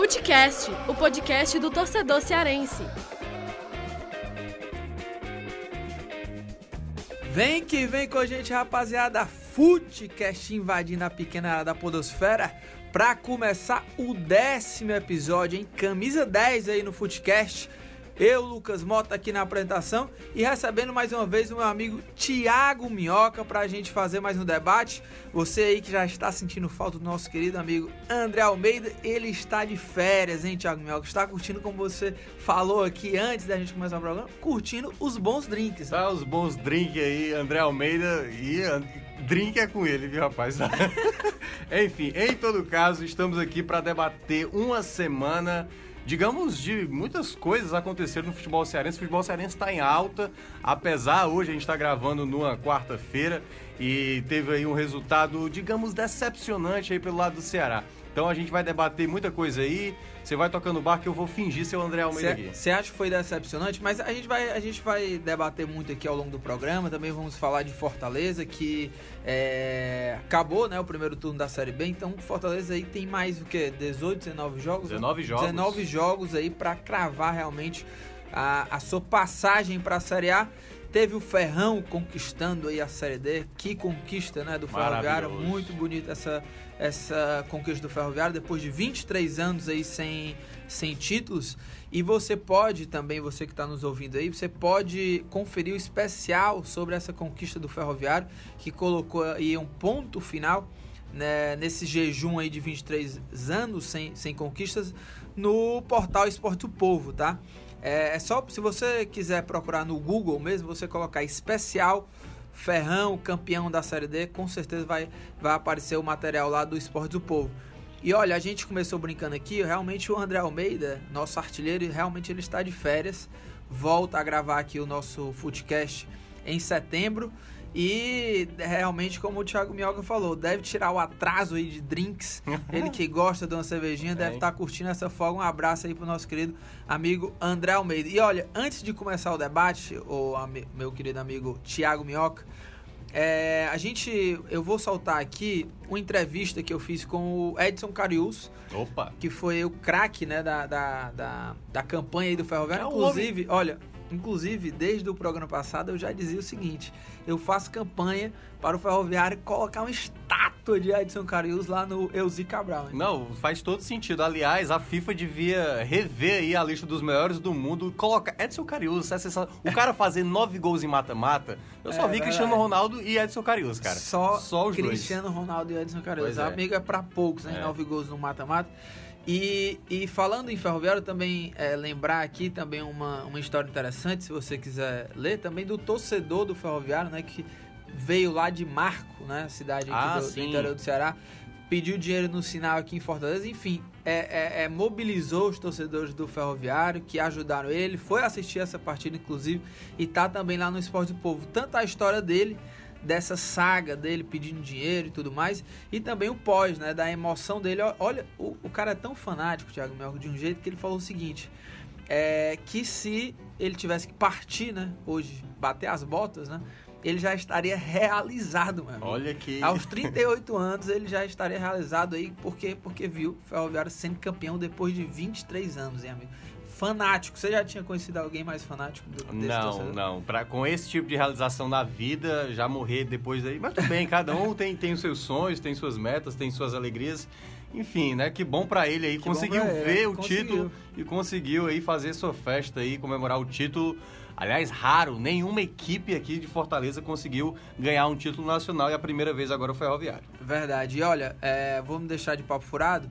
Futecast, o podcast do torcedor cearense. Vem que vem com a gente, rapaziada. Futecast invadindo a pequena área da podosfera para começar o décimo episódio, hein? Camisa 10 aí no Futecast. Eu, Lucas Mota, aqui na apresentação e recebendo mais uma vez o meu amigo Tiago Minhoca para a gente fazer mais um debate. Você aí que já está sentindo falta do nosso querido amigo André Almeida, ele está de férias, hein, Tiago Minhoca? Está curtindo, como você falou aqui antes da gente começar o programa, curtindo os bons drinks. Tá, os bons drinks aí, André Almeida e drink é com ele, viu, rapaz? Enfim, em todo caso, estamos aqui para debater uma semana digamos, de muitas coisas aconteceram no futebol cearense. O futebol cearense está em alta, apesar hoje a gente está gravando numa quarta-feira e teve aí um resultado, digamos, decepcionante aí pelo lado do Ceará. Então a gente vai debater muita coisa aí. Você vai tocando o barco que eu vou fingir ser o André Almeida cê, aqui. Você acha que foi decepcionante? Mas a gente, vai, a gente vai debater muito aqui ao longo do programa. Também vamos falar de Fortaleza, que é, acabou né, o primeiro turno da Série B. Então Fortaleza aí tem mais o que? 18, 19 jogos? 19 jogos. 19 jogos aí para cravar realmente a, a sua passagem para a Série A. Teve o Ferrão conquistando aí a Série D. Que conquista, né, do Ferroviário. Muito bonita essa, essa conquista do Ferroviário depois de 23 anos aí sem, sem títulos. E você pode também, você que está nos ouvindo aí, você pode conferir o especial sobre essa conquista do Ferroviário, que colocou aí um ponto final né, nesse jejum aí de 23 anos sem, sem conquistas no portal Esporte do Povo, tá? É, é só se você quiser procurar no Google mesmo, você colocar especial Ferrão, campeão da Série D, com certeza vai, vai aparecer o material lá do Esporte do Povo. E olha, a gente começou brincando aqui, realmente o André Almeida, nosso artilheiro, realmente ele está de férias, volta a gravar aqui o nosso Footcast em setembro. E realmente, como o Thiago Minhoca falou, deve tirar o atraso aí de drinks. Ele que gosta de uma cervejinha, deve estar tá curtindo essa folga. Um abraço aí pro nosso querido amigo André Almeida. E olha, antes de começar o debate, o meu querido amigo Thiago Minhoca, é, a gente, eu vou soltar aqui uma entrevista que eu fiz com o Edson Carius, Opa. que foi o craque né, da, da, da, da campanha aí do Ferroviário. Inclusive, olha, Inclusive, desde o programa passado eu já dizia o seguinte: eu faço campanha para o Ferroviário colocar uma estátua de Edson Carius lá no Euzi Cabral. Hein? Não, faz todo sentido. Aliás, a FIFA devia rever aí a lista dos melhores do mundo, colocar Edson Carius, o cara fazer nove gols em mata-mata. Eu só é, vi verdade. Cristiano Ronaldo e Edson Carius, cara. Só, só os Cristiano dois. Ronaldo e Edson Carius. Pois é. Amigo é para poucos, né? É. Nove gols no mata-mata. E, e falando em ferroviário, também é, lembrar aqui também uma, uma história interessante, se você quiser ler, também do torcedor do ferroviário, né? Que veio lá de Marco, né? Cidade ah, do, do, interior do Ceará. Pediu dinheiro no sinal aqui em Fortaleza, enfim, é, é, é, mobilizou os torcedores do Ferroviário que ajudaram ele, foi assistir essa partida, inclusive, e tá também lá no Esporte do Povo. Tanto a história dele, dessa saga dele pedindo dinheiro e tudo mais, e também o pós, né, da emoção dele. Olha, o, o cara é tão fanático, Thiago Melco, de um jeito que ele falou o seguinte, é que se ele tivesse que partir, né, hoje, bater as botas, né, ele já estaria realizado, mano. Olha que. Aos 38 anos ele já estaria realizado aí, porque, porque viu o Ferroviário sendo campeão depois de 23 anos, hein, amigo? Fanático. Você já tinha conhecido alguém mais fanático do, desse Não, torcedor? não. Pra, com esse tipo de realização na vida, já morrer depois aí. Mas tudo bem, cada um tem, tem os seus sonhos, tem suas metas, tem suas alegrias. Enfim, né? Que bom para ele aí. Que conseguiu ele, ver o conseguiu. título e conseguiu aí fazer sua festa aí, comemorar o título. Aliás, raro, nenhuma equipe aqui de Fortaleza conseguiu ganhar um título nacional e a primeira vez agora o Ferroviário. Verdade. E olha, é, vamos deixar de papo furado.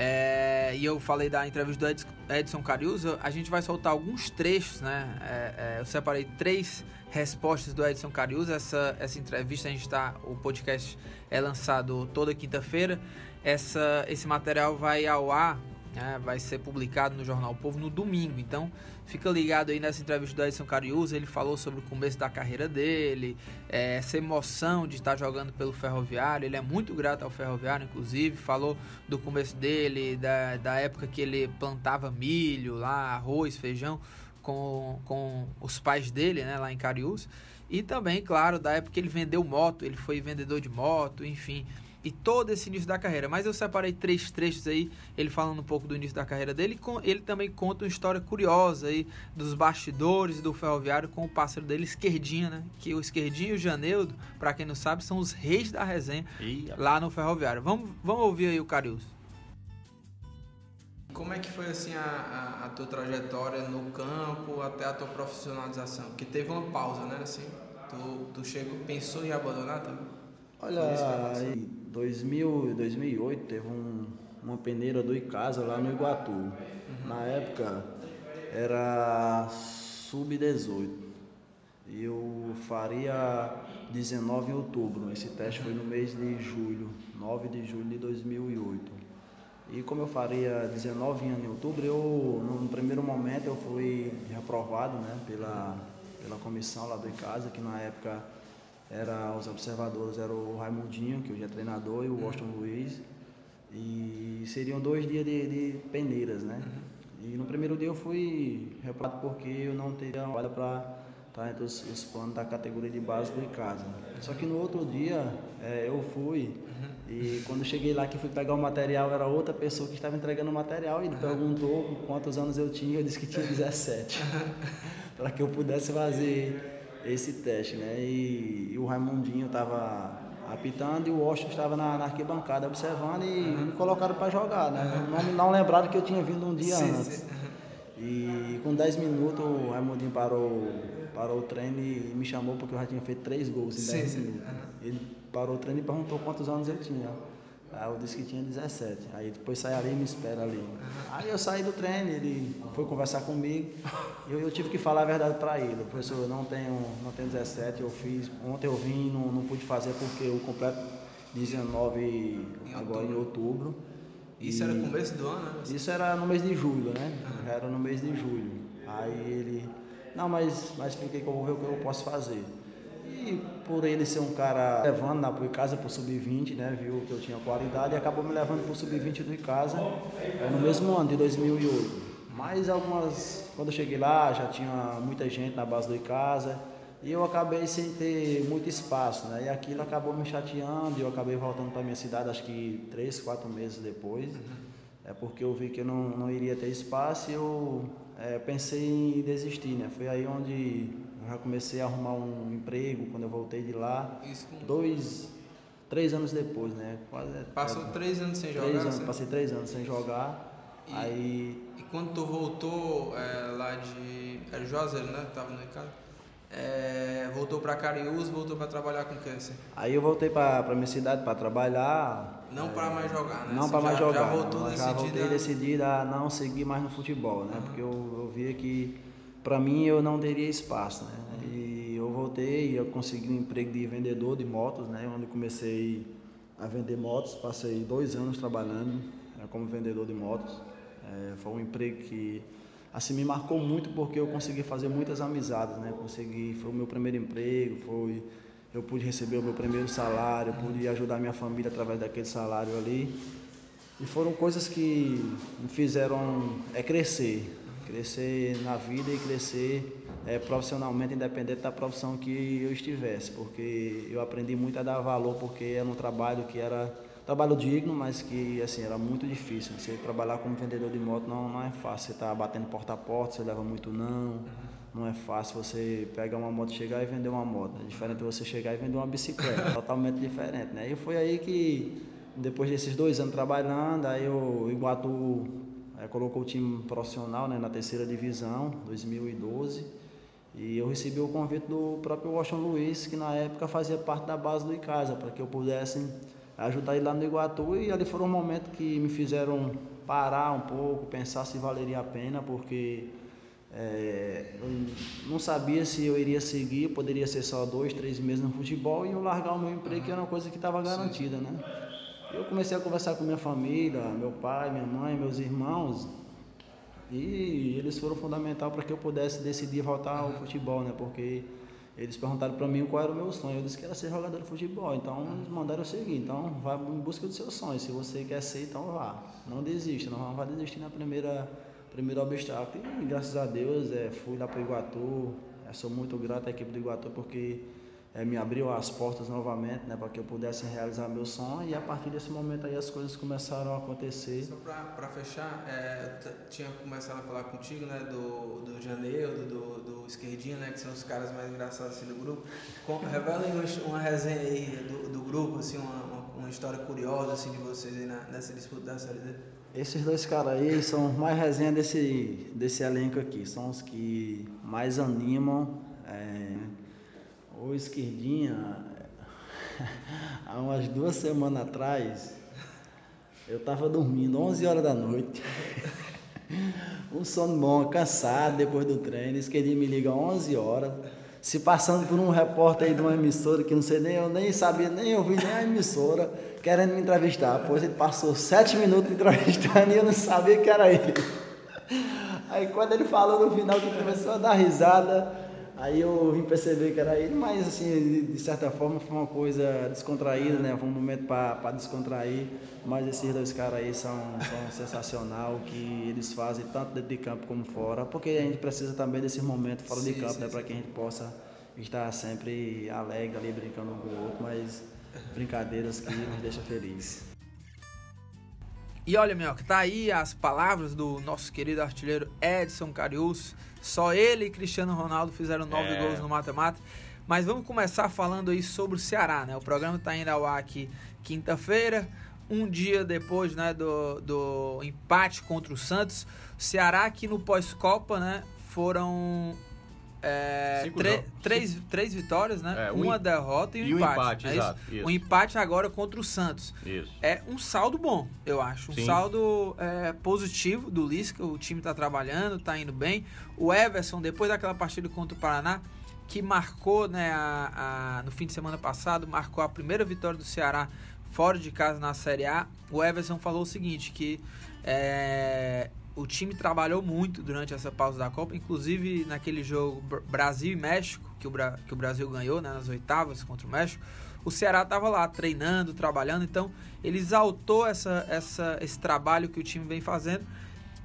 É, e eu falei da entrevista do Edson Cariuso, a gente vai soltar alguns trechos, né? É, é, eu separei três respostas do Edson Cariuso. Essa, essa entrevista a gente está. O podcast é lançado toda quinta-feira. Essa, esse material vai ao ar né, vai ser publicado no Jornal Povo no domingo. Então, fica ligado aí nessa entrevista do Edson Cariúza. Ele falou sobre o começo da carreira dele, é, essa emoção de estar jogando pelo Ferroviário. Ele é muito grato ao Ferroviário, inclusive. Falou do começo dele, da, da época que ele plantava milho lá, arroz, feijão com, com os pais dele, né, lá em Cariús. E também, claro, da época que ele vendeu moto, ele foi vendedor de moto, enfim. E todo esse início da carreira. Mas eu separei três trechos aí, ele falando um pouco do início da carreira dele. Ele também conta uma história curiosa aí dos bastidores do Ferroviário com o parceiro dele, Esquerdinha, né? Que o Esquerdinha e o Janeudo, para quem não sabe, são os reis da resenha lá no Ferroviário. Vamos, vamos ouvir aí o Carius. Como é que foi assim a, a, a, tua trajetória no campo até a tua profissionalização? Porque teve uma pausa, né? Assim, tu, tu chegou, pensou em abandonar também? Olha, 2000, 2008 teve um, uma peneira do Icasa lá no Iguatu. Uhum. Na época era sub-18. Eu faria 19 em outubro. Esse teste foi no mês de julho, 9 de julho de 2008. E como eu faria 19 anos em outubro, eu, no primeiro momento eu fui reprovado né, pela, pela comissão lá do ICASA, que na época era, os observadores eram o Raimundinho, que hoje é treinador, e o Washington Luiz. E seriam dois dias de, de peneiras, né? E no primeiro dia eu fui reprovado porque eu não teria vaga para estar entre os, os planos da categoria de base do ICASA. Só que no outro dia é, eu fui e quando cheguei lá que fui pegar o material, era outra pessoa que estava entregando o material e ele perguntou quantos anos eu tinha, eu disse que tinha 17. para que eu pudesse fazer esse teste, né? E, e o Raimundinho estava apitando e o Washington estava na, na, arquibancada observando e me colocaram para jogar, né? Não, não lembraram que eu tinha vindo um dia sim, antes. Sim. E com 10 minutos o Raimundinho parou, parou o treino e me chamou porque eu já tinha feito 3 gols em 10 minutos. Ele parou o treino e perguntou quantos anos eu tinha. Aí eu disse que tinha 17. Aí depois sai ali e me espera ali. Aí eu saí do treino, ele foi conversar comigo. E eu, eu tive que falar a verdade para ele. Professor, eu não tenho, não tenho 17, eu fiz. Ontem eu vim não, não pude fazer porque eu completo 19 em agora em outubro. Isso era no começo do ano, né? Isso era no mês de julho, né? Já era no mês de julho. Aí ele. Não, mas, mas expliquei que eu vou ver o que eu posso fazer. Por ele ser um cara levando na pro casa pro sub-20, né? Viu que eu tinha qualidade e acabou me levando pro sub-20 do Icasa é, no mesmo ano de 2008. Mas algumas, quando eu cheguei lá, já tinha muita gente na base do Icasa e eu acabei sem ter muito espaço, né? E aquilo acabou me chateando e eu acabei voltando para minha cidade, acho que três, quatro meses depois. É porque eu vi que eu não, não iria ter espaço e eu é, pensei em desistir, né? Foi aí onde já comecei a arrumar um emprego quando eu voltei de lá. Isso. Dois, três anos depois, né? Quase, Passou é, três anos sem três jogar? Anos, passei três anos sem jogar. E, aí... e quando tu voltou é, lá de... Era Juazeiro, né? Tava no mercado. É, voltou para Cariús, voltou para trabalhar com que assim? Aí eu voltei para minha cidade para trabalhar. Não é, para mais jogar, né? Não para mais jogar. Já voltou não, já voltei decidido a não seguir mais no futebol, né? Uhum. Porque eu, eu via que para mim eu não teria espaço, né? E eu voltei e eu consegui um emprego de vendedor de motos, né? Onde comecei a vender motos, passei dois anos trabalhando né, como vendedor de motos. É, foi um emprego que assim me marcou muito porque eu consegui fazer muitas amizades, né? Consegui, foi o meu primeiro emprego, foi eu pude receber o meu primeiro salário, pude ajudar minha família através daquele salário ali. E foram coisas que me fizeram é, crescer, crescer na vida e crescer é, profissionalmente, independente da profissão que eu estivesse, porque eu aprendi muito a dar valor, porque era um trabalho que era trabalho digno, mas que assim era muito difícil. Você trabalhar como vendedor de moto não, não é fácil. Você está batendo porta a porta, você leva muito não. Não é fácil você pegar uma moto, chegar e vender uma moto. É diferente de você chegar e vender uma bicicleta. totalmente diferente, né? E foi aí que depois desses dois anos trabalhando, aí o Iguatu é, colocou o time profissional né, na terceira divisão, 2012. E eu recebi o convite do próprio Washington Luiz, que na época fazia parte da base do Icasa, para que eu pudesse ajudar ele lá no Iguatu. E ali foram um momento que me fizeram parar um pouco, pensar se valeria a pena, porque é, eu não sabia se eu iria seguir, poderia ser só dois, três meses no futebol e eu largar o meu emprego, que era uma coisa que estava garantida, né? Eu comecei a conversar com minha família, meu pai, minha mãe, meus irmãos, e eles foram fundamental para que eu pudesse decidir voltar ao futebol, né? Porque eles perguntaram para mim qual era o meu sonho. Eu disse que era ser jogador de futebol. Então eles mandaram eu seguir. Então vá em busca do seu sonho. Se você quer ser, então vá. Não desista, não vá desistir na primeira primeiro obstáculo. E graças a Deus é, fui lá para o Iguatu. É, sou muito grato à equipe do Iguatu porque é, me abriu as portas novamente, né, para que eu pudesse realizar meu sonho e a partir desse momento aí as coisas começaram a acontecer. Só para fechar, é, tinha começado a falar contigo, né, do, do Janeiro, do, do Esquerdinho, né, que são os caras mais engraçados assim, do grupo. Com, revelem uma resenha aí do, do grupo, assim, uma, uma, uma, história curiosa assim de vocês aí na, nessa disputa da Série D. Esses dois caras aí são mais resenha desse, desse elenco aqui, são os que mais animam. É, Esquerdinha, há umas duas semanas atrás, eu tava dormindo 11 horas da noite. um sono bom, cansado depois do treino. Esquerdinha me liga 11 horas. Se passando por um repórter aí de uma emissora que não sei nem, eu nem sabia, nem ouvi nem a emissora, querendo me entrevistar. Pois ele passou sete minutos me entrevistando e eu não sabia que era ele. Aí quando ele falou no final que começou a dar risada, Aí eu vim perceber que era ele, mas assim, de certa forma foi uma coisa descontraída, né? Foi um momento para descontrair. Mas esses dois caras aí são, são sensacional, o que eles fazem tanto dentro de campo como fora, porque a gente precisa também desse momento fora sim, de campo, sim, né? Para que a gente possa estar sempre alegre ali, brincando um com o outro, mas brincadeiras que nos deixam felizes. E olha, meu, que tá aí as palavras do nosso querido artilheiro Edson Carius só ele e Cristiano Ronaldo fizeram nove é. gols no mata-mata. Mas vamos começar falando aí sobre o Ceará, né? O programa está indo ao ar aqui quinta-feira, um dia depois né, do, do empate contra o Santos. O Ceará que no pós-Copa, né? Foram é, três, três vitórias, né? É, um Uma derrota e um e empate. empate é exato, isso? Isso. Um empate agora contra o Santos. Isso. É um saldo bom, eu acho. Um Sim. saldo é, positivo do Lisca. O time está trabalhando, está indo bem. O Everson, depois daquela partida contra o Paraná, que marcou né, a, a, no fim de semana passado, marcou a primeira vitória do Ceará fora de casa na Série A. O Everson falou o seguinte, que é, o time trabalhou muito durante essa pausa da Copa, inclusive naquele jogo Brasil e México, que o, Bra que o Brasil ganhou né, nas oitavas contra o México, o Ceará estava lá treinando, trabalhando, então ele exaltou essa, essa, esse trabalho que o time vem fazendo.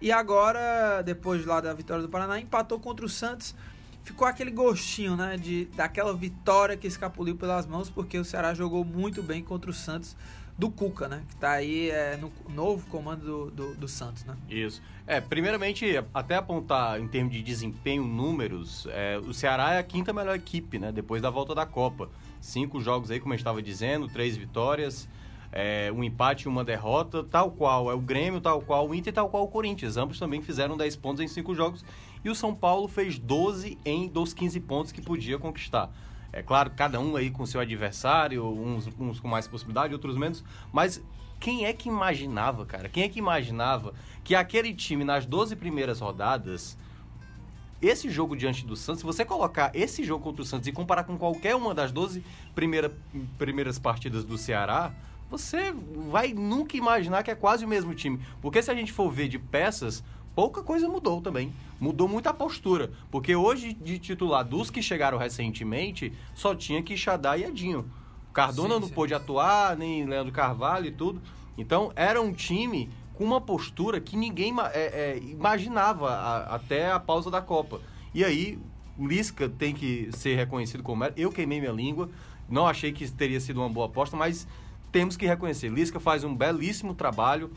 E agora, depois lá da vitória do Paraná, empatou contra o Santos. Ficou aquele gostinho, né, de daquela vitória que escapuliu pelas mãos, porque o Ceará jogou muito bem contra o Santos do Cuca, né? Que tá aí é, no novo comando do, do, do, Santos, né? Isso. É, primeiramente, até apontar em termos de desempenho, números, é, o Ceará é a quinta melhor equipe, né? Depois da volta da Copa. Cinco jogos aí, como eu estava dizendo, três vitórias, é, um empate e uma derrota, tal qual é o Grêmio, tal qual o Inter, tal qual o Corinthians. Ambos também fizeram 10 pontos em cinco jogos. E o São Paulo fez 12 em dos 15 pontos que podia conquistar. É claro, cada um aí com seu adversário, uns, uns com mais possibilidade, outros menos, mas quem é que imaginava, cara? Quem é que imaginava que aquele time nas 12 primeiras rodadas, esse jogo diante do Santos, se você colocar esse jogo contra o Santos e comparar com qualquer uma das 12 primeira, primeiras partidas do Ceará, você vai nunca imaginar que é quase o mesmo time. Porque se a gente for ver de peças, pouca coisa mudou também. Mudou muito a postura. Porque hoje, de titular dos que chegaram recentemente, só tinha Quixadá e Edinho. Cardona sim, não sim. pôde atuar, nem Leandro Carvalho e tudo. Então, era um time com uma postura que ninguém é, é, imaginava a, até a pausa da Copa. E aí, Lisca tem que ser reconhecido como era. Eu queimei minha língua, não achei que teria sido uma boa aposta, mas temos que reconhecer. Lisca faz um belíssimo trabalho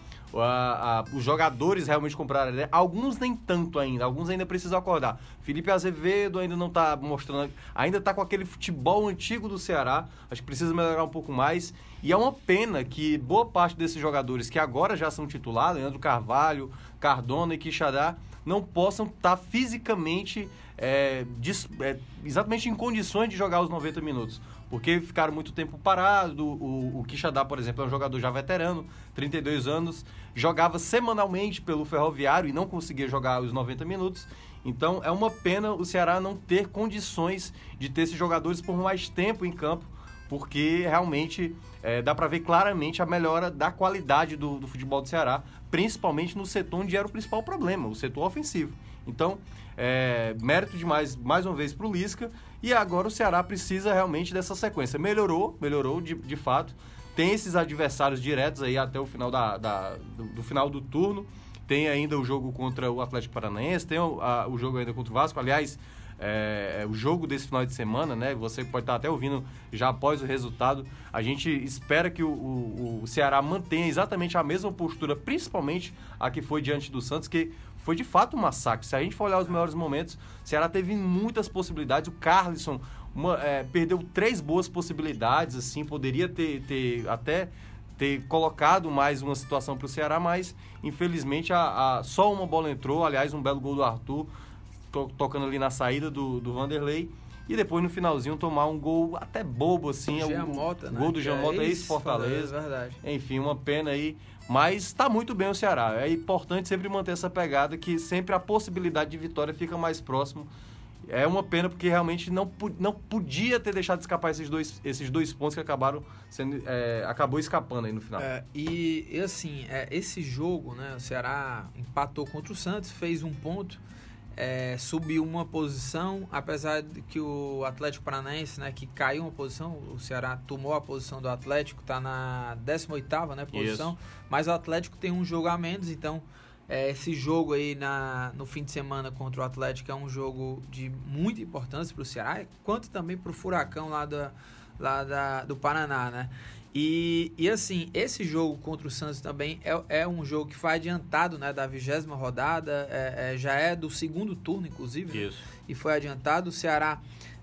os jogadores realmente compraram né? Alguns nem tanto ainda, alguns ainda precisam acordar. Felipe Azevedo ainda não está mostrando, ainda está com aquele futebol antigo do Ceará, acho que precisa melhorar um pouco mais. E é uma pena que boa parte desses jogadores que agora já são titulares, Leandro Carvalho, Cardona e Quixadá, não possam estar tá fisicamente é, é, exatamente em condições de jogar os 90 minutos porque ficaram muito tempo parados. O, o Quixadá, por exemplo, é um jogador já veterano, 32 anos, jogava semanalmente pelo Ferroviário e não conseguia jogar os 90 minutos. Então é uma pena o Ceará não ter condições de ter esses jogadores por mais tempo em campo, porque realmente é, dá para ver claramente a melhora da qualidade do, do futebol do Ceará, principalmente no setor onde era o principal problema, o setor ofensivo. Então, é, mérito demais, mais uma vez, para o Lisca. E agora o Ceará precisa realmente dessa sequência. Melhorou, melhorou de, de fato. Tem esses adversários diretos aí até o final da, da do, do, final do turno. Tem ainda o jogo contra o Atlético Paranaense, tem o, a, o jogo ainda contra o Vasco. Aliás, é, é, o jogo desse final de semana, né? Você pode estar até ouvindo já após o resultado. A gente espera que o, o, o Ceará mantenha exatamente a mesma postura, principalmente a que foi diante do Santos, que foi de fato um massacre. Se a gente for olhar os melhores momentos, o Ceará teve muitas possibilidades. O Carlisson uma, é, perdeu três boas possibilidades, assim, poderia ter, ter até ter colocado mais uma situação para o Ceará, mas infelizmente a, a, só uma bola entrou. Aliás, um belo gol do Arthur to, tocando ali na saída do, do Vanderlei. E depois no finalzinho tomar um gol até bobo assim. O, Mota, né? gol do Jean Mota, é ex-Fortaleza. verdade. Enfim, uma pena aí. Mas está muito bem o Ceará. É importante sempre manter essa pegada que sempre a possibilidade de vitória fica mais próximo. É uma pena porque realmente não, não podia ter deixado de escapar esses dois, esses dois pontos que acabaram sendo. É, acabou escapando aí no final. É, e, assim, é, esse jogo, né? O Ceará empatou contra o Santos, fez um ponto é, subiu uma posição, apesar de que o Atlético Paranaense, né, que caiu uma posição, o Ceará tomou a posição do Atlético, está na 18ª né, posição, Isso. mas o Atlético tem um jogo a menos, então é, esse jogo aí na, no fim de semana contra o Atlético é um jogo de muita importância para o Ceará, quanto também para o Furacão lá, da, lá da, do Paraná, né? E, e assim, esse jogo contra o Santos também é, é um jogo que foi adiantado né, da vigésima rodada, é, é, já é do segundo turno, inclusive. Né? Isso. E foi adiantado. O Ceará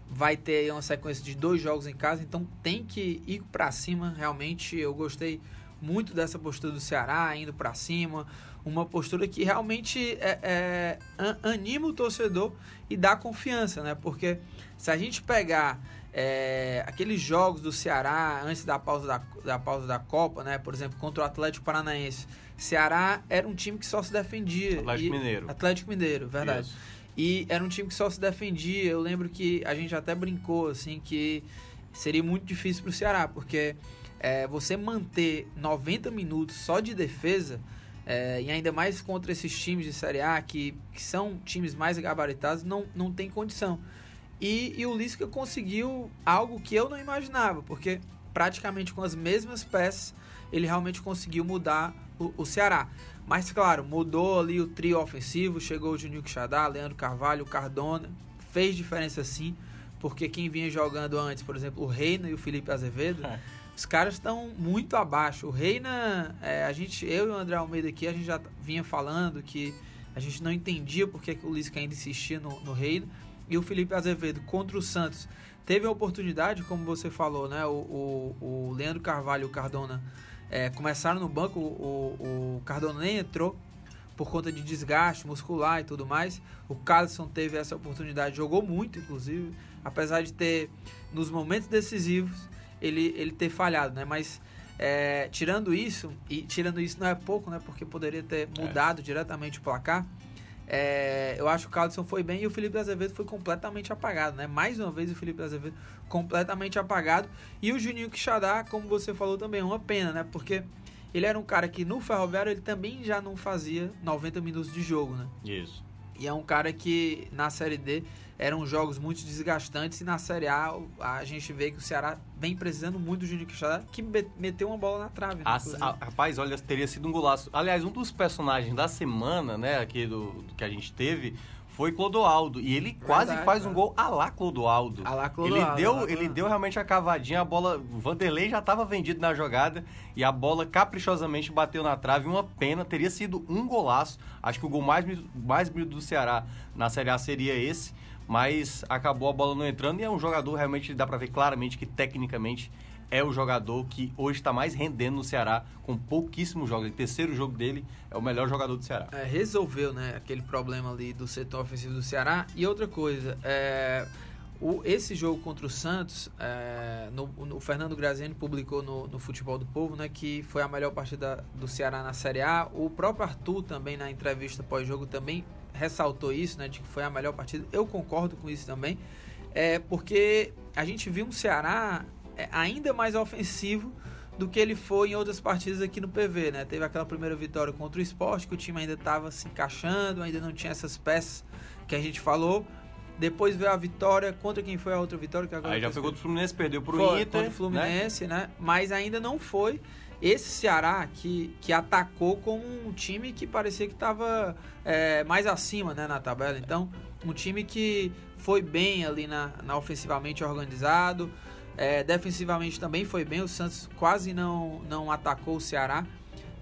vai ter uma sequência de dois jogos em casa, então tem que ir para cima. Realmente, eu gostei muito dessa postura do Ceará, indo para cima. Uma postura que realmente é, é, anima o torcedor e dá confiança, né? Porque se a gente pegar é, aqueles jogos do Ceará antes da pausa da, da pausa da Copa, né? Por exemplo, contra o Atlético Paranaense. Ceará era um time que só se defendia. Atlético e, Mineiro. Atlético Mineiro, verdade. Isso. E era um time que só se defendia. Eu lembro que a gente até brincou, assim, que seria muito difícil para o Ceará, porque é, você manter 90 minutos só de defesa, é, e ainda mais contra esses times de Série A, que, que são times mais gabaritados, não, não tem condição. E, e o Lisca conseguiu algo que eu não imaginava, porque praticamente com as mesmas peças ele realmente conseguiu mudar o, o Ceará. Mas claro, mudou ali o trio ofensivo, chegou o Juninho Quixadá, Leandro Carvalho, Cardona, fez diferença sim, porque quem vinha jogando antes, por exemplo, o Reina e o Felipe Azevedo, é. os caras estão muito abaixo. O Reina, é, a gente, eu e o André Almeida aqui, a gente já vinha falando que a gente não entendia porque que o Lisca ainda insistia no, no Reina e o Felipe Azevedo contra o Santos teve a oportunidade, como você falou, né? O, o, o Leandro Carvalho e o Cardona é, começaram no banco, o, o, Cardona nem entrou por conta de desgaste muscular e tudo mais. O Carlson teve essa oportunidade, jogou muito, inclusive, apesar de ter, nos momentos decisivos, ele, ele ter falhado, né? Mas é, tirando isso, e tirando isso não é pouco, né? Porque poderia ter é. mudado é. diretamente o placar. É, eu acho que o Carlson foi bem e o Felipe Azevedo foi completamente apagado, né? Mais uma vez o Felipe Azevedo completamente apagado. E o Juninho Quixadá, como você falou também, é uma pena, né? Porque ele era um cara que no Ferroviário ele também já não fazia 90 minutos de jogo, né? Isso. E é um cara que na Série D eram jogos muito desgastantes e na Série A a gente vê que o Ceará vem precisando muito do Juninho Quixadá, que meteu uma bola na trave. Né, a, a, rapaz, olha, teria sido um golaço. Aliás, um dos personagens da semana, né, aqui do, do que a gente teve, foi Clodoaldo. E ele quase Verdade, faz um gol a lá Clodoaldo. A lá Clodoaldo. Ele deu, ele deu realmente a cavadinha, a bola. O Vanderlei já estava vendido na jogada e a bola caprichosamente bateu na trave. Uma pena, teria sido um golaço. Acho que o gol mais, mais bonito do Ceará na Série A seria esse mas acabou a bola não entrando e é um jogador realmente dá para ver claramente que tecnicamente é o jogador que hoje está mais rendendo no Ceará com pouquíssimos jogos. O terceiro jogo dele é o melhor jogador do Ceará. É, resolveu, né, aquele problema ali do setor ofensivo do Ceará. E outra coisa, é, o, esse jogo contra o Santos, é, no, no, o Fernando Graziani publicou no, no, Futebol do Povo, né, que foi a melhor partida do Ceará na Série A. O próprio Arthur também na entrevista pós-jogo também ressaltou isso, né, de que foi a melhor partida. Eu concordo com isso também, é porque a gente viu um Ceará ainda mais ofensivo do que ele foi em outras partidas aqui no PV, né? Teve aquela primeira vitória contra o Esporte, que o time ainda estava se encaixando, ainda não tinha essas peças que a gente falou. Depois veio a vitória contra quem foi a outra vitória que agora Aí já foi contra o Fluminense, perdeu pro foi, Inter, contra o Fluminense, né? né? Mas ainda não foi esse Ceará que, que atacou como um time que parecia que estava é, mais acima né, na tabela. Então, um time que foi bem ali na, na ofensivamente organizado. É, defensivamente também foi bem. O Santos quase não, não atacou o Ceará.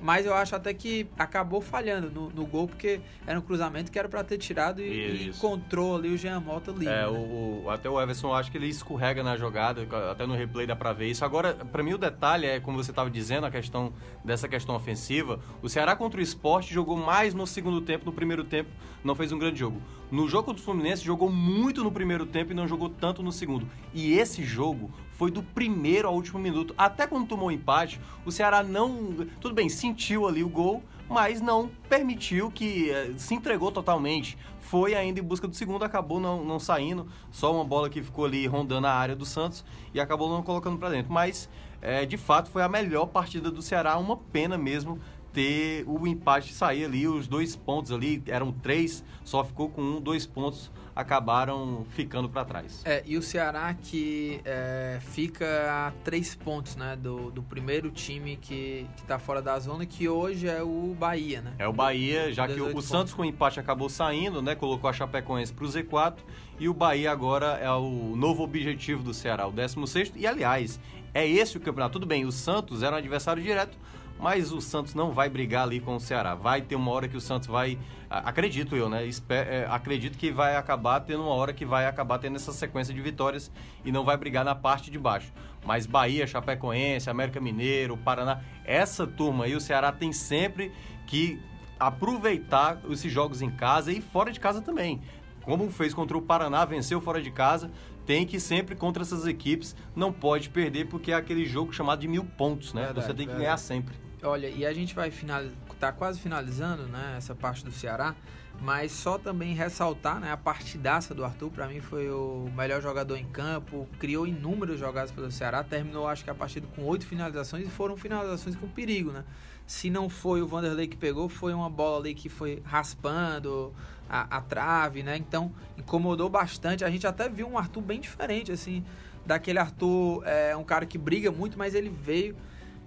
Mas eu acho até que acabou falhando no, no gol, porque era um cruzamento que era para ter tirado e, e, encontrou ali o Jean Mota livre. É, né? o, até o Everson, acho que ele escorrega na jogada, até no replay dá pra ver isso. Agora, para mim o detalhe é, como você estava dizendo, a questão dessa questão ofensiva. O Ceará contra o esporte jogou mais no segundo tempo, no primeiro tempo não fez um grande jogo. No jogo contra o Fluminense jogou muito no primeiro tempo e não jogou tanto no segundo. E esse jogo foi do primeiro ao último minuto. Até quando tomou o empate, o Ceará não. Tudo bem, sentiu ali o gol, mas não permitiu que. Eh, se entregou totalmente. Foi ainda em busca do segundo, acabou não, não saindo. Só uma bola que ficou ali rondando a área do Santos e acabou não colocando para dentro. Mas, é, de fato, foi a melhor partida do Ceará. Uma pena mesmo ter o empate sair ali, os dois pontos ali, eram três, só ficou com um, dois pontos acabaram ficando para trás. É, e o Ceará que é, fica a três pontos né, do, do primeiro time que, está fora da zona, que hoje é o Bahia, né? É o Bahia, já que o, o Santos com o empate acabou saindo, né? Colocou a Chapecoense para o Z4 e o Bahia agora é o novo objetivo do Ceará, o 16 E aliás, é esse o campeonato. Tudo bem, o Santos era um adversário direto, mas o Santos não vai brigar ali com o Ceará. Vai ter uma hora que o Santos vai. Acredito eu, né? É, acredito que vai acabar tendo uma hora que vai acabar tendo essa sequência de vitórias e não vai brigar na parte de baixo. Mas Bahia, Chapecoense, América Mineiro, Paraná, essa turma aí, o Ceará tem sempre que aproveitar esses jogos em casa e fora de casa também. Como fez contra o Paraná, venceu fora de casa, tem que sempre contra essas equipes, não pode perder porque é aquele jogo chamado de mil pontos, né? Verdade, Você tem que verdade. ganhar sempre. Olha, e a gente vai finalizar, tá quase finalizando, né, essa parte do Ceará, mas só também ressaltar, né, a partidaça do Arthur, para mim foi o melhor jogador em campo, criou inúmeras jogadas pelo Ceará, terminou acho que a partida com oito finalizações e foram finalizações com perigo, né? Se não foi o Vanderlei que pegou, foi uma bola ali que foi raspando a, a trave, né? Então incomodou bastante. A gente até viu um Arthur bem diferente, assim, daquele Arthur, é um cara que briga muito, mas ele veio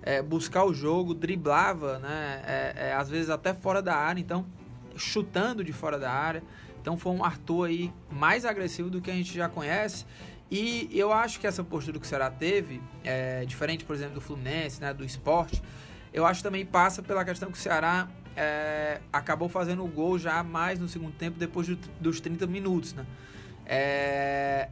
é, buscar o jogo, driblava, né? É, é, às vezes até fora da área, então chutando de fora da área. Então foi um Arthur aí mais agressivo do que a gente já conhece. E eu acho que essa postura que o Ceará teve, é, diferente, por exemplo, do Fluminense, né, do esporte, eu acho também passa pela questão que o Ceará é, acabou fazendo o gol já mais no segundo tempo, depois do, dos 30 minutos. Né? É,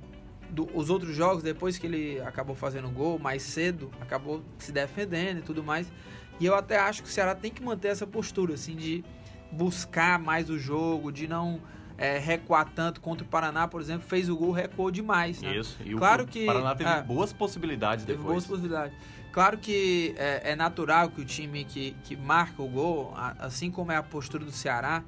do, os outros jogos, depois que ele acabou fazendo gol mais cedo, acabou se defendendo e tudo mais. E eu até acho que o Ceará tem que manter essa postura, assim, de buscar mais o jogo, de não é, recuar tanto contra o Paraná, por exemplo, fez o gol, recuou demais. Né? Isso. E claro o que, Paraná teve é, boas possibilidades teve depois. boas possibilidades. Claro que é, é, natural que o time que, que marca o gol, assim como é a postura do Ceará,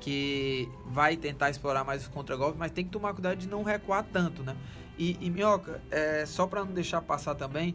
que vai tentar explorar mais os contra-golpes, mas tem que tomar cuidado de não recuar tanto, né? E, e Minhoca, é, só para não deixar passar também,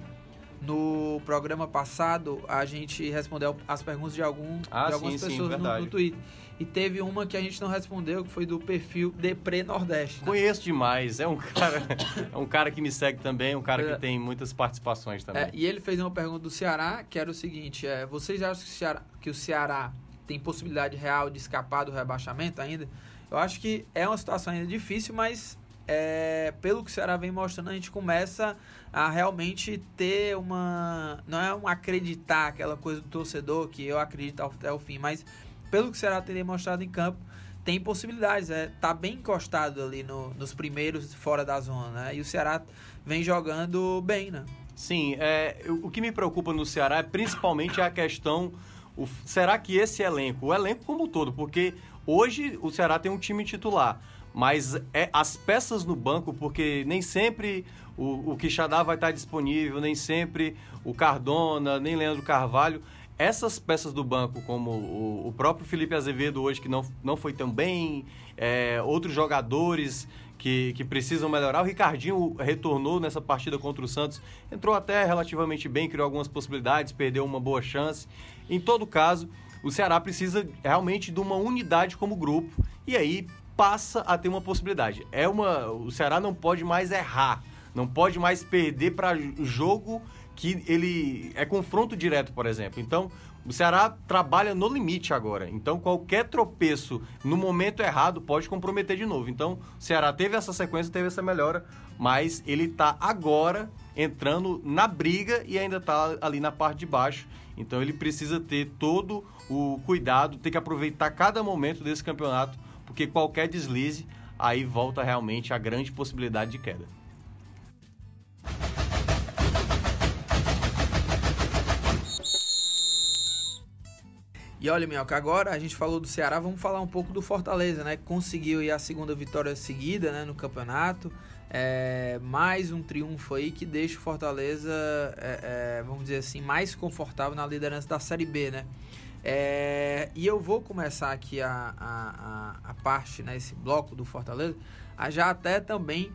no programa passado a gente respondeu as perguntas de, algum, ah, de algumas sim, pessoas sim, no, no, Twitter. E teve uma que a gente não respondeu, que foi do perfil Depre Nordeste. Né? Conheço demais. É um cara, é um cara que me segue também, um cara é. que tem muitas participações também. É, e ele fez uma pergunta do Ceará, que era o seguinte: é, vocês acham que o, Ceará, que o Ceará tem possibilidade real de escapar do rebaixamento ainda? Eu acho que é uma situação ainda difícil, mas é, pelo que o Ceará vem mostrando, a gente começa a realmente ter uma. Não é um acreditar aquela coisa do torcedor que eu acredito até o fim, mas pelo que o Ceará tem demonstrado em campo, tem possibilidades. É, tá bem encostado ali no, nos primeiros fora da zona, né? E o Ceará vem jogando bem, né? Sim, é, o que me preocupa no Ceará é principalmente a questão. O, será que esse elenco, o elenco como um todo, porque hoje o Ceará tem um time titular mas é as peças no banco, porque nem sempre o, o Quixadá vai estar disponível, nem sempre o Cardona, nem Leandro Carvalho. Essas peças do banco, como o, o próprio Felipe Azevedo hoje, que não, não foi tão bem, é, outros jogadores que, que precisam melhorar. O Ricardinho retornou nessa partida contra o Santos, entrou até relativamente bem, criou algumas possibilidades, perdeu uma boa chance. Em todo caso, o Ceará precisa realmente de uma unidade como grupo. E aí passa a ter uma possibilidade. É uma, o Ceará não pode mais errar Não pode mais perder para jogo que ele é confronto direto, por exemplo. Então, o Ceará trabalha no limite agora. Então, qualquer tropeço no momento errado pode comprometer de novo. Então, o Ceará teve essa sequência, teve essa melhora, mas ele está agora entrando na briga e ainda está ali na parte de baixo. Então, ele precisa ter todo o cuidado, ter que aproveitar cada momento desse campeonato, porque qualquer deslize aí volta realmente a grande possibilidade de queda. E olha, Minhoca, agora a gente falou do Ceará, vamos falar um pouco do Fortaleza, né? Conseguiu a segunda vitória seguida né, no campeonato. É, mais um triunfo aí que deixa o Fortaleza, é, é, vamos dizer assim, mais confortável na liderança da Série B, né? É, e eu vou começar aqui a, a, a, a parte, né, esse bloco do Fortaleza, já até também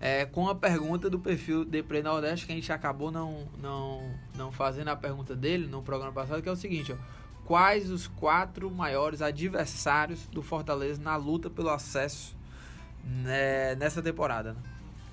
é, com a pergunta do perfil de Play Nordeste, que a gente acabou não, não, não fazendo a pergunta dele no programa passado, que é o seguinte, ó quais os quatro maiores adversários do Fortaleza na luta pelo acesso né, nessa temporada. Né?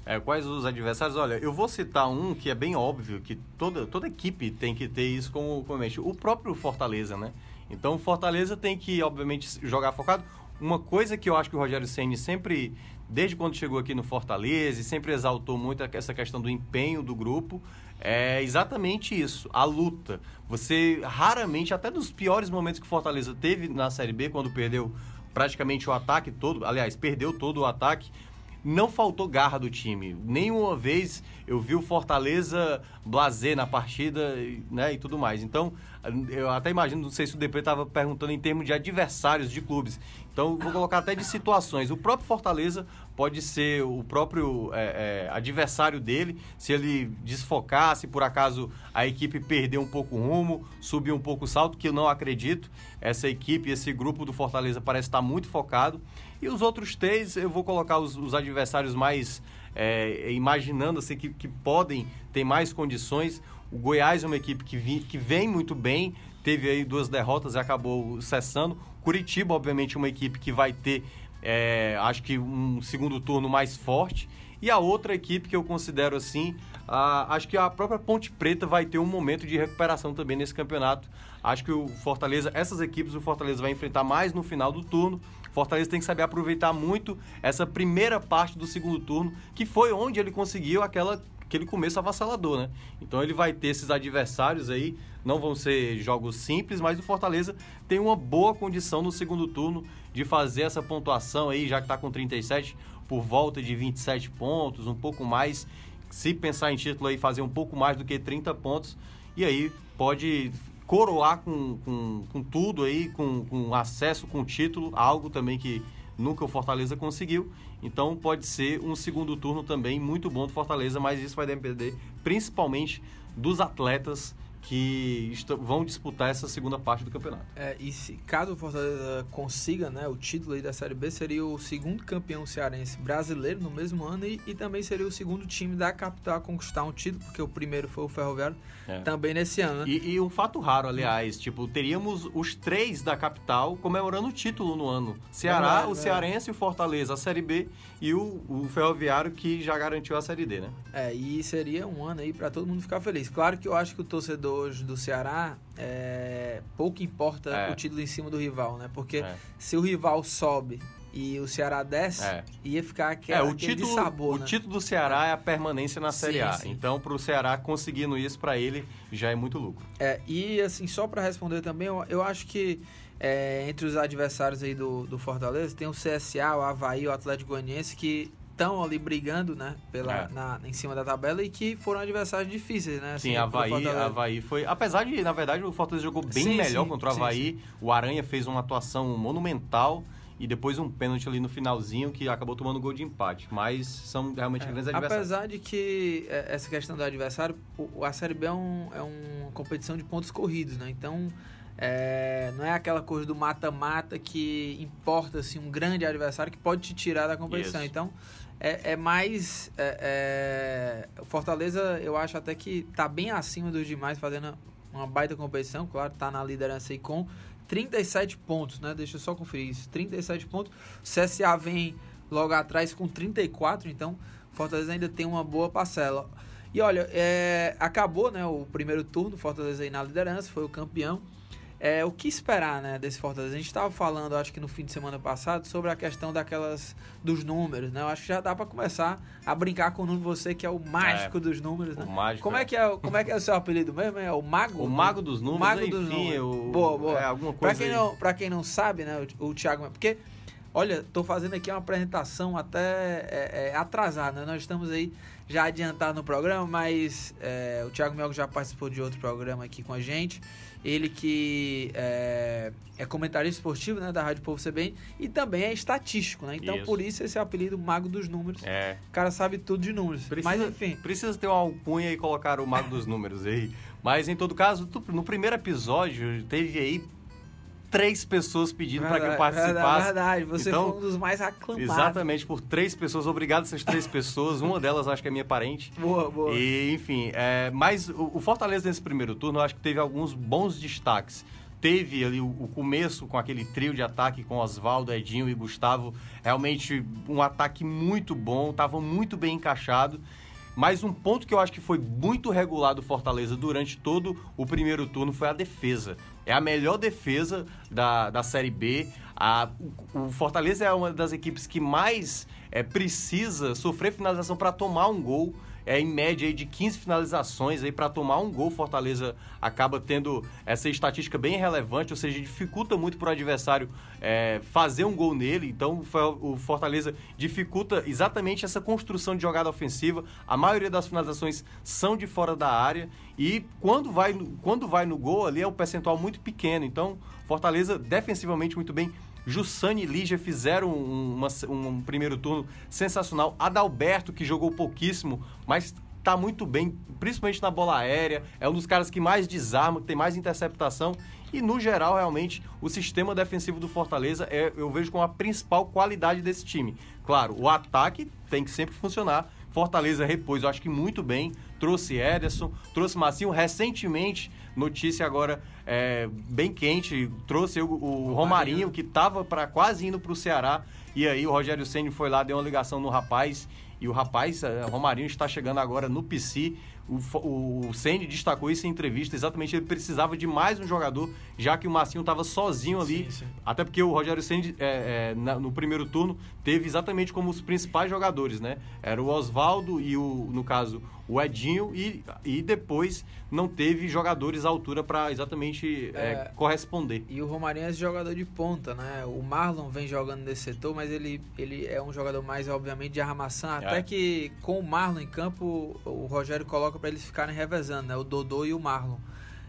É, quais os adversários? Olha, eu vou citar um que é bem óbvio, que toda, toda equipe tem que ter isso como, como mente. O próprio Fortaleza, né? Então o Fortaleza tem que, obviamente, jogar focado. Uma coisa que eu acho que o Rogério Ceni sempre, desde quando chegou aqui no Fortaleza, sempre exaltou muito essa questão do empenho do grupo, é exatamente isso, a luta. Você raramente, até nos piores momentos que o Fortaleza teve na Série B, quando perdeu praticamente o ataque todo, aliás, perdeu todo o ataque, não faltou garra do time. Nenhuma vez eu vi o Fortaleza blazer na partida né, e tudo mais. Então, eu até imagino, não sei se o DP estava perguntando em termos de adversários de clubes. Então, vou colocar até de situações. O próprio Fortaleza pode ser o próprio é, é, adversário dele, se ele desfocar, se por acaso a equipe perder um pouco o rumo, subir um pouco o salto, que eu não acredito. Essa equipe, esse grupo do Fortaleza parece estar muito focado. E os outros três, eu vou colocar os, os adversários mais é, imaginando assim, que, que podem ter mais condições. O Goiás é uma equipe que, vi, que vem muito bem, teve aí duas derrotas e acabou cessando. Curitiba, obviamente, é uma equipe que vai ter, é, acho que um segundo turno mais forte. E a outra equipe que eu considero assim, a, acho que a própria Ponte Preta vai ter um momento de recuperação também nesse campeonato. Acho que o Fortaleza, essas equipes, o Fortaleza vai enfrentar mais no final do turno. Fortaleza tem que saber aproveitar muito essa primeira parte do segundo turno, que foi onde ele conseguiu aquela aquele começo avassalador, né? Então ele vai ter esses adversários aí, não vão ser jogos simples, mas o Fortaleza tem uma boa condição no segundo turno de fazer essa pontuação aí, já que está com 37, por volta de 27 pontos, um pouco mais. Se pensar em título aí, fazer um pouco mais do que 30 pontos, e aí pode coroar com, com, com tudo aí, com, com acesso, com título, algo também que nunca o Fortaleza conseguiu. Então pode ser um segundo turno também muito bom do Fortaleza, mas isso vai depender principalmente dos atletas que vão disputar essa segunda parte do campeonato. É, e se caso o Fortaleza consiga né, o título da Série B, seria o segundo campeão cearense brasileiro no mesmo ano e, e também seria o segundo time da capital a conquistar um título, porque o primeiro foi o Ferroviário, é. também nesse ano. Né? E, e, um fato raro, aliás, tipo, teríamos os três da capital comemorando o título no ano. Ceará, o Cearense, o Fortaleza, a Série B e o, o Ferroviário que já garantiu a Série D, né? É, e seria um ano aí para todo mundo ficar feliz. Claro que eu acho que o torcedor hoje do Ceará, é, pouco importa é. o título em cima do rival, né? Porque é. se o rival sobe e o Ceará desce, é. ia ficar aquele, é, o título, sabor, O né? título do Ceará é a permanência na Série sim, A. Sim. Então, para o Ceará conseguindo isso, para ele, já é muito lucro. É, e assim, só para responder também, eu, eu acho que é, entre os adversários aí do, do Fortaleza, tem o CSA, o Havaí, o Atlético Goianiense, que estão ali brigando, né, pela, é. na, em cima da tabela e que foram adversários difíceis, né? Assim, sim, Havaí, Havaí foi. Apesar de, na verdade, o Fortaleza jogou bem sim, melhor sim, contra o Havaí. O Aranha fez uma atuação monumental e depois um pênalti ali no finalzinho que acabou tomando gol de empate. Mas são realmente é, grandes adversários. Apesar de que é, essa questão do adversário, a Série B é, um, é uma competição de pontos corridos, né? Então. É, não é aquela coisa do mata-mata que importa assim, um grande adversário que pode te tirar da competição. Isso. Então, é, é mais. É, é, Fortaleza, eu acho até que tá bem acima dos demais, fazendo uma baita competição. Claro, tá na liderança aí com 37 pontos, né? Deixa eu só conferir isso. 37 pontos. O CSA vem logo atrás com 34, então Fortaleza ainda tem uma boa parcela. E olha, é, acabou né, o primeiro turno, Fortaleza aí na liderança, foi o campeão. É, o que esperar né, desse Fortaleza? A gente estava falando, acho que no fim de semana passado, sobre a questão daquelas dos números, né? Eu acho que já dá para começar a brincar com o número você que é o mágico é, dos números, né? O mágico. Como é que é, como é que é o seu apelido mesmo? É o mago? O mago dos números. O mago enfim, dos números. O... Boa, boa. É, alguma coisa. Para quem não, quem não sabe, né, o, o Thiago, porque Olha, estou fazendo aqui uma apresentação até é, é, atrasada. Né? Nós estamos aí já adiantado no programa, mas é, o Thiago Melgo já participou de outro programa aqui com a gente. Ele que é, é comentarista esportivo né, da Rádio Povo CBN e também é estatístico, né? Então, Isso. por isso esse apelido Mago dos Números. É. O cara sabe tudo de números. Precisa, mas enfim. Precisa ter uma alcunha e colocar o Mago dos Números aí. Mas em todo caso, no primeiro episódio, teve aí três pessoas pedindo para que eu participasse. Verdade, você então, foi um dos mais aclamados. Exatamente, por três pessoas. Obrigado essas três pessoas. Uma delas acho que é minha parente. Boa, boa. E, enfim, é, mas o, o Fortaleza nesse primeiro turno, eu acho que teve alguns bons destaques teve ali o, o, começo com aquele trio de ataque com Oswaldo, Edinho e Gustavo. Realmente um ataque muito bom, estava muito bem encaixado. Mas um ponto que eu acho que foi muito regular do Fortaleza durante todo o primeiro turno foi a defesa. É a melhor defesa da, da Série B. A, o, o Fortaleza é uma das equipes que mais é, precisa sofrer finalização para tomar um gol é em média aí de 15 finalizações aí para tomar um gol. Fortaleza acaba tendo essa estatística bem relevante, ou seja, dificulta muito para o adversário é, fazer um gol nele. Então o Fortaleza dificulta exatamente essa construção de jogada ofensiva. A maioria das finalizações são de fora da área e quando vai, quando vai no gol ali é um percentual muito pequeno. Então Fortaleza defensivamente muito bem Jussane e Lígia fizeram um, uma, um primeiro turno sensacional. Adalberto, que jogou pouquíssimo, mas tá muito bem, principalmente na bola aérea. É um dos caras que mais desarma, que tem mais interceptação. E, no geral, realmente, o sistema defensivo do Fortaleza é, eu vejo como a principal qualidade desse time. Claro, o ataque tem que sempre funcionar. Fortaleza repôs, eu acho que muito bem. Trouxe Ederson, trouxe Massinho. Recentemente, notícia agora é, bem quente, trouxe o, o Romarinho, que estava para quase indo para o Ceará. E aí o Rogério Senni foi lá, deu uma ligação no rapaz. E o rapaz, é, Romarinho, está chegando agora no PC. O, o Senni destacou isso em entrevista, exatamente ele precisava de mais um jogador, já que o Massinho estava sozinho ali. Sim, sim. Até porque o Rogério Senni, é, é, no primeiro turno, teve exatamente como os principais jogadores, né? Era o Oswaldo e, o, no caso, o Edinho, e, e depois não teve jogadores à altura para exatamente é, é, corresponder. E o Romarinho é esse jogador de ponta, né? O Marlon vem jogando nesse setor, mas ele, ele é um jogador mais, obviamente, de armação. Até é. que com o Marlon em campo, o Rogério coloca para eles ficarem revezando, né? O Dodô e o Marlon.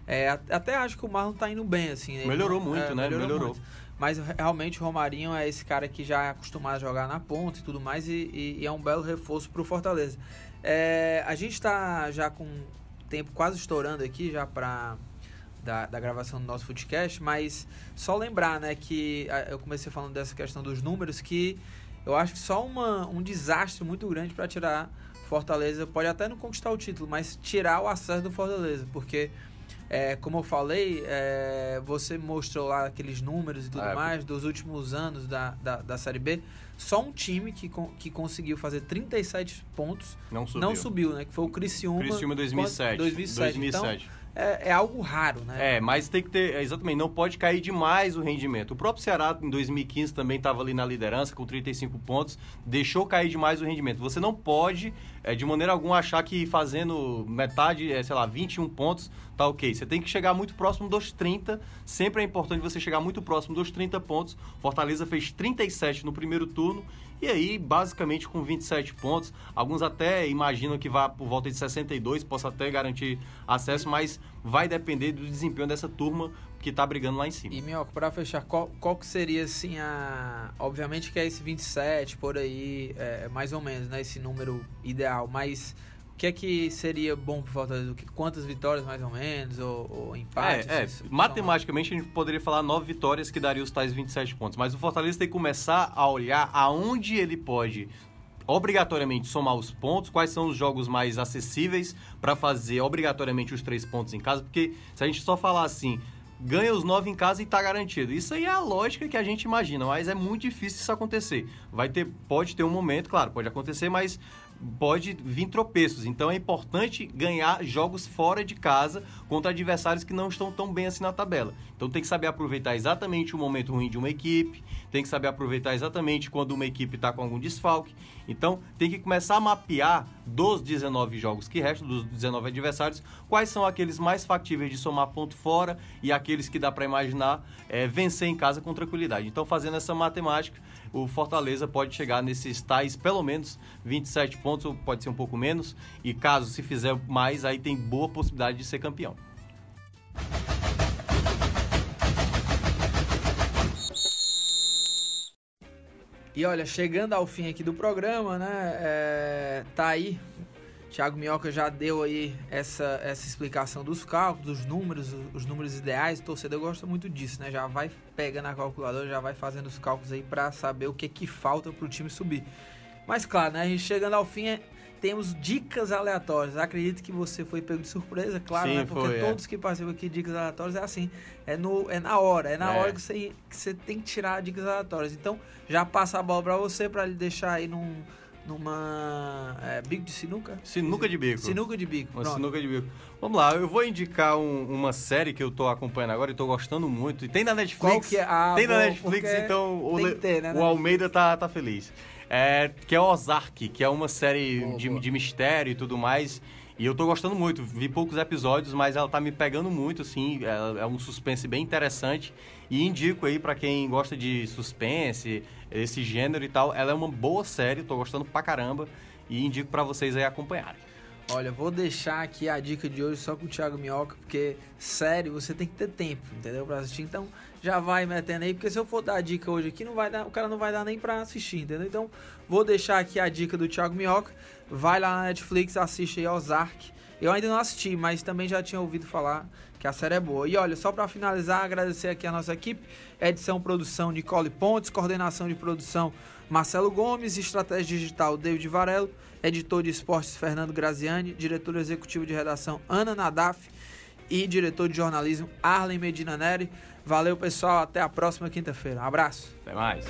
É, até acho que o Marlon tá indo bem, assim. Né? Melhorou muito, é, né? Melhorou. melhorou. Muito. Mas realmente o Romarinho é esse cara que já é acostumado a jogar na ponta e tudo mais, e, e, e é um belo reforço para o Fortaleza. É, a gente está já com tempo quase estourando aqui já para da, da, gravação do nosso podcast, mas só lembrar, né, que eu comecei falando dessa questão dos números, que eu acho que só uma, um desastre muito grande para tirar Fortaleza, pode até não conquistar o título, mas tirar o acesso do Fortaleza, porque é, como eu falei, é, você mostrou lá aqueles números e tudo ah, mais dos últimos anos da, da, da Série B. Só um time que, que conseguiu fazer 37 pontos não subiu, não subiu né? Que foi o Criciúma. Criciúma 2007. 2007. 2007. Então, é, é, algo raro, né? É, mas tem que ter, exatamente, não pode cair demais o rendimento. O próprio Ceará em 2015 também estava ali na liderança com 35 pontos, deixou cair demais o rendimento. Você não pode, é, de maneira alguma, achar que fazendo metade, é, sei lá, 21 pontos, tá ok. Você tem que chegar muito próximo dos 30, sempre é importante você chegar muito próximo dos 30 pontos. Fortaleza fez 37 no primeiro turno e aí, basicamente, com 27 pontos, alguns até imaginam que vá por volta de 62, possa até garantir acesso, mas vai depender do desempenho dessa turma que está brigando lá em cima. E, Minhoca, para fechar, qual, qual que seria, assim, a... Obviamente que é esse 27, por aí, é, mais ou menos, né? Esse número ideal, mas o que é que seria bom para Fortaleza? Quantas vitórias mais ou menos? Ou, ou empates? É, é. matematicamente a gente poderia falar nove vitórias que daria os tais 27 pontos. Mas o Fortaleza tem que começar a olhar aonde ele pode obrigatoriamente somar os pontos, quais são os jogos mais acessíveis para fazer obrigatoriamente os três pontos em casa, porque se a gente só falar assim, ganha os nove em casa e está garantido. Isso aí é a lógica que a gente imagina, mas é muito difícil isso acontecer. Vai ter, pode ter um momento, claro, pode acontecer, mas pode vir tropeços. Então é importante ganhar jogos fora de casa contra adversários que não estão tão bem assim na tabela. Então tem que saber aproveitar exatamente o momento ruim de uma equipe, tem que saber aproveitar exatamente quando uma equipe está com algum desfalque. Então tem que começar a mapear dos 19 jogos que restam, dos 19 adversários, quais são aqueles mais factíveis de somar ponto fora e aqueles que dá para imaginar é, vencer em casa com tranquilidade. Então fazendo essa matemática, o Fortaleza pode chegar nesses tais pelo menos 27 pontos, ou pode ser um pouco menos, e caso se fizer mais, aí tem boa possibilidade de ser campeão. E olha, chegando ao fim aqui do programa, né? É, tá aí. Thiago Minhoca já deu aí essa, essa explicação dos cálculos, dos números, os números ideais. O torcedor gosta muito disso, né? Já vai pegando a calculadora, já vai fazendo os cálculos aí para saber o que que falta para o time subir. Mas claro, né? A gente chegando ao fim, é, temos dicas aleatórias. Acredito que você foi pego de surpresa, claro, Sim, né? Porque foi, é. todos é. que participam aqui de dicas aleatórias é assim. É, no, é na hora, é na é. hora que você, que você tem que tirar dicas aleatórias. Então, já passa a bola para você para ele deixar aí num, numa. É, bico de sinuca? Sinuca de bico. Sinuca de bico. Uma sinuca de bico. Vamos lá, eu vou indicar um, uma série que eu tô acompanhando agora e tô gostando muito. E tem na Netflix. Qual que é? Ah, tem na Netflix, então o, ter, né, o Almeida tá, tá feliz. É, que é Ozark, que é uma série de, de mistério e tudo mais. E eu tô gostando muito. Vi poucos episódios, mas ela tá me pegando muito, assim. É, é um suspense bem interessante. E indico aí para quem gosta de suspense, esse gênero e tal. Ela é uma boa série, tô gostando pra caramba. E indico para vocês aí acompanharem. Olha, vou deixar aqui a dica de hoje só com o Thiago Minhoca, porque, sério, você tem que ter tempo, entendeu? Pra assistir. Então, já vai metendo aí, porque se eu for dar a dica hoje aqui, não vai dar, o cara não vai dar nem pra assistir, entendeu? Então, vou deixar aqui a dica do Thiago Minhoca. Vai lá na Netflix, assiste aí Ozark. Eu ainda não assisti, mas também já tinha ouvido falar que a série é boa. E olha, só para finalizar, agradecer aqui a nossa equipe, edição produção Nicole Pontes, coordenação de produção Marcelo Gomes, estratégia digital David Varelo, editor de esportes Fernando Graziani, diretor executivo de redação Ana Nadaf e diretor de jornalismo Arlen Medina Neri. Valeu, pessoal. Até a próxima quinta-feira. Um abraço. Até mais.